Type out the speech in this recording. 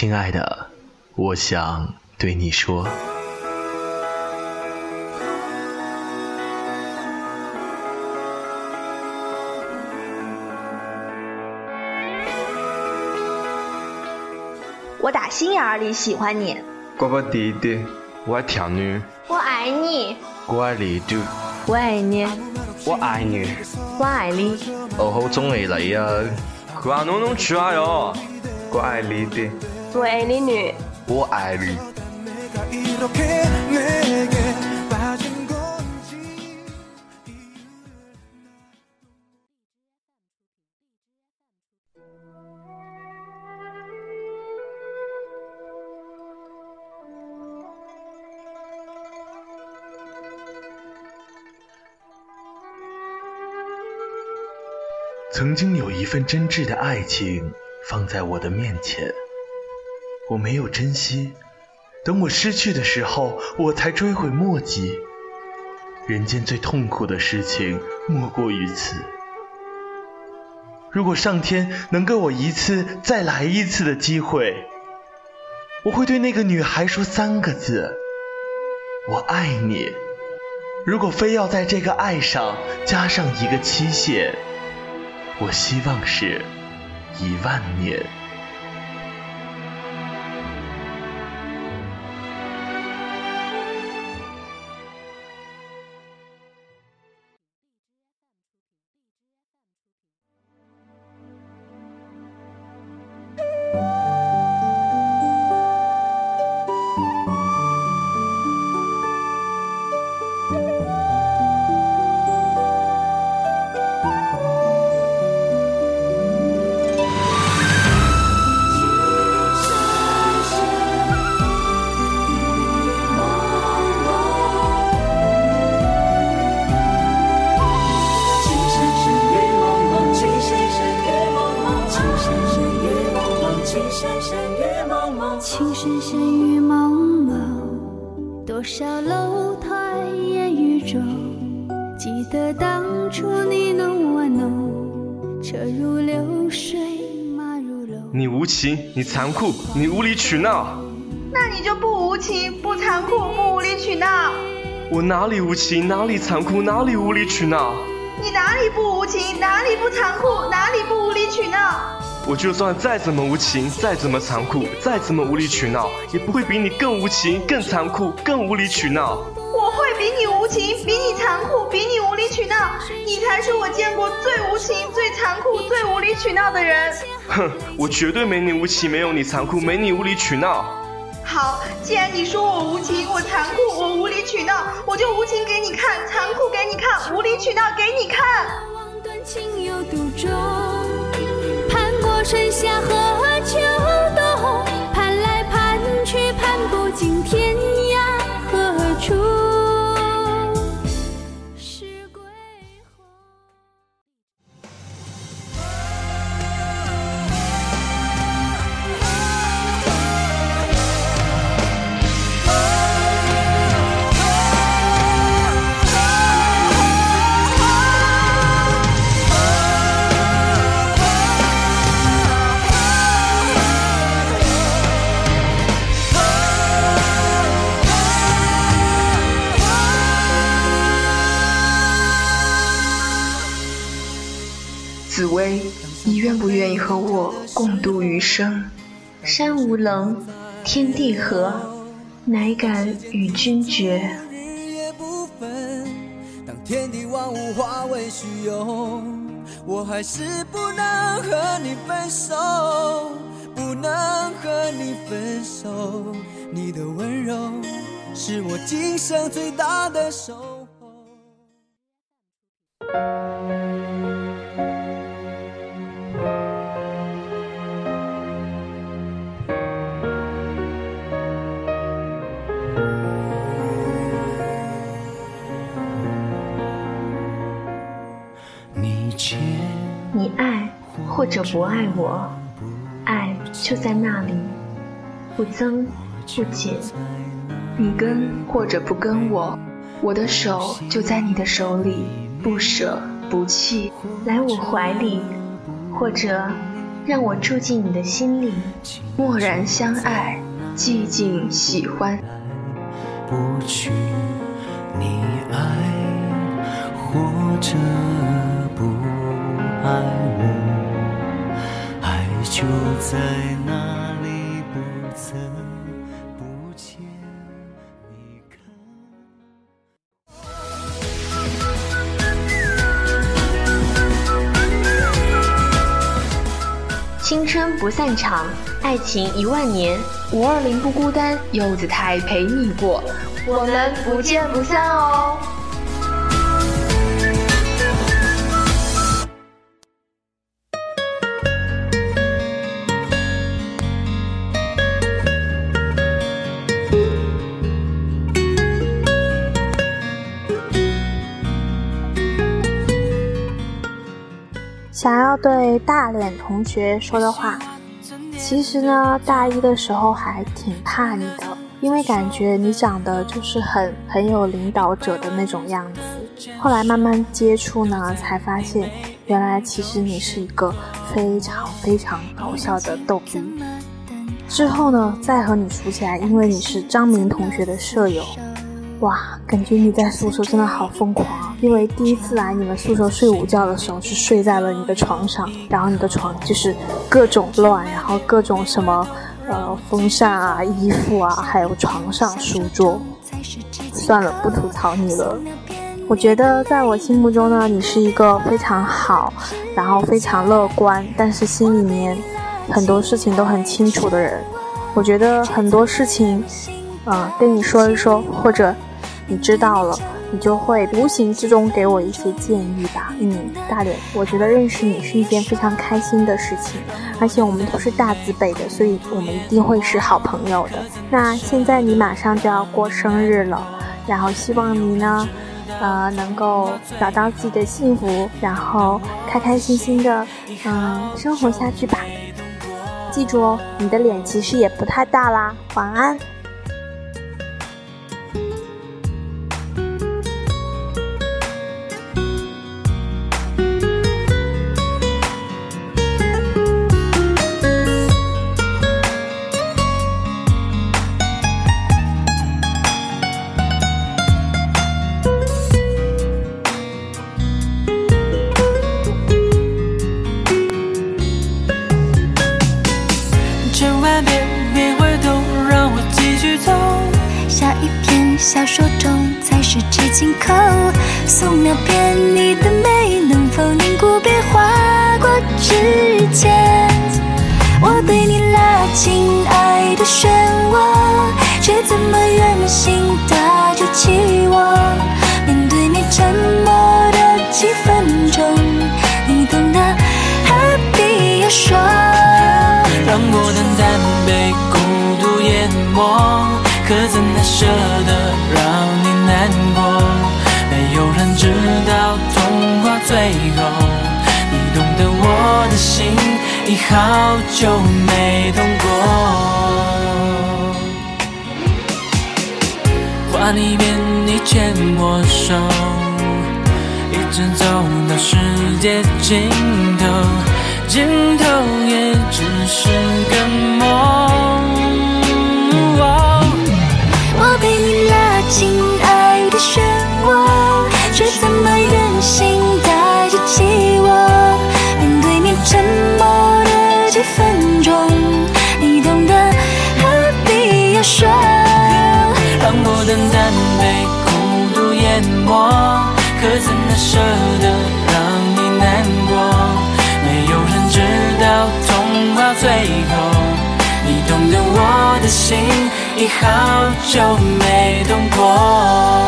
亲爱的，我想对你说。我打心眼里喜欢你。乖乖弟弟，我爱跳女。我爱你。我爱你。我爱你。我爱你。我爱你。我好中意你啊！快弄弄去啊哟！我爱你的。我爱你女。我爱你。曾经有一份真挚的爱情放在我的面前，我没有珍惜，等我失去的时候，我才追悔莫及。人间最痛苦的事情莫过于此。如果上天能给我一次再来一次的机会，我会对那个女孩说三个字：我爱你。如果非要在这个爱上加上一个期限。我希望是一万年。情深深雨蒙蒙，多少楼台烟雨中，记得当初你侬我侬，车如流水马如龙。你无情，你残酷，你无理取闹。那你就不无情，不残酷，不无理取闹。我哪里无情，哪里残酷，哪里无理取闹？你哪里不无情，哪里不残酷，哪里不无理取闹？我就算再怎么无情，再怎么残酷，再怎么无理取闹，也不会比你更无情、更残酷、更无理取闹。我会比你无情，比你残酷，比你无理取闹。你才是我见过最无情、最残酷、最无理取闹的人。哼，我绝对没你无情，没有你残酷，没你无理取闹。好，既然你说我无情，我残酷，我无理取闹，我就无情给你看，残酷给你看，无理取闹给你看。春夏和薇，你愿不愿意和我共度余生？山无棱，天地合，乃敢与君绝。当天地万物化为虚有，我还是不能和你分手，不能和你分手。你的温柔是我今生最大的守候。你爱或者不爱我，爱就在那里，不增不减。你跟或者不跟我，我的手就在你的手里，不舍不弃。来我怀里，或者让我住进你的心里，默然相爱，寂静喜欢。不去你爱或者爱我，爱就在那里，不曾不见。你看。青春不散场，爱情一万年。五二零不孤单，柚子台陪你过，我们不见不散哦。想要对大脸同学说的话，其实呢，大一的时候还挺怕你的，因为感觉你长得就是很很有领导者的那种样子。后来慢慢接触呢，才发现原来其实你是一个非常非常搞笑的逗逼。之后呢，再和你熟起来，因为你是张明同学的舍友。哇，感觉你在宿舍真的好疯狂！因为第一次来你们宿舍睡午觉的时候，是睡在了你的床上，然后你的床就是各种乱，然后各种什么，呃，风扇啊、衣服啊，还有床上书桌。算了，不吐槽你了。我觉得在我心目中呢，你是一个非常好，然后非常乐观，但是心里面很多事情都很清楚的人。我觉得很多事情，嗯，跟你说一说，或者。你知道了，你就会无形之中给我一些建议吧。嗯，大脸，我觉得认识你是一件非常开心的事情，而且我们都是大字辈的，所以我们一定会是好朋友的。那现在你马上就要过生日了，然后希望你呢，呃，能够找到自己的幸福，然后开开心心的，嗯，生活下去吧。记住哦，你的脸其实也不太大啦。晚安。小说中才是指紧扣，素描片你的美能否凝固，别划过指尖。我对你拉近爱的漩涡，却怎么远行打着期望？面对你沉默的几分钟，你懂得何必要说？让我淡淡被孤独淹没。可怎奈舍得让你难过？没有人知道童话最后，你懂得我的心已好久没动过。画里面你牵我手，一直走到世界尽头，尽头也你。好久没动，过。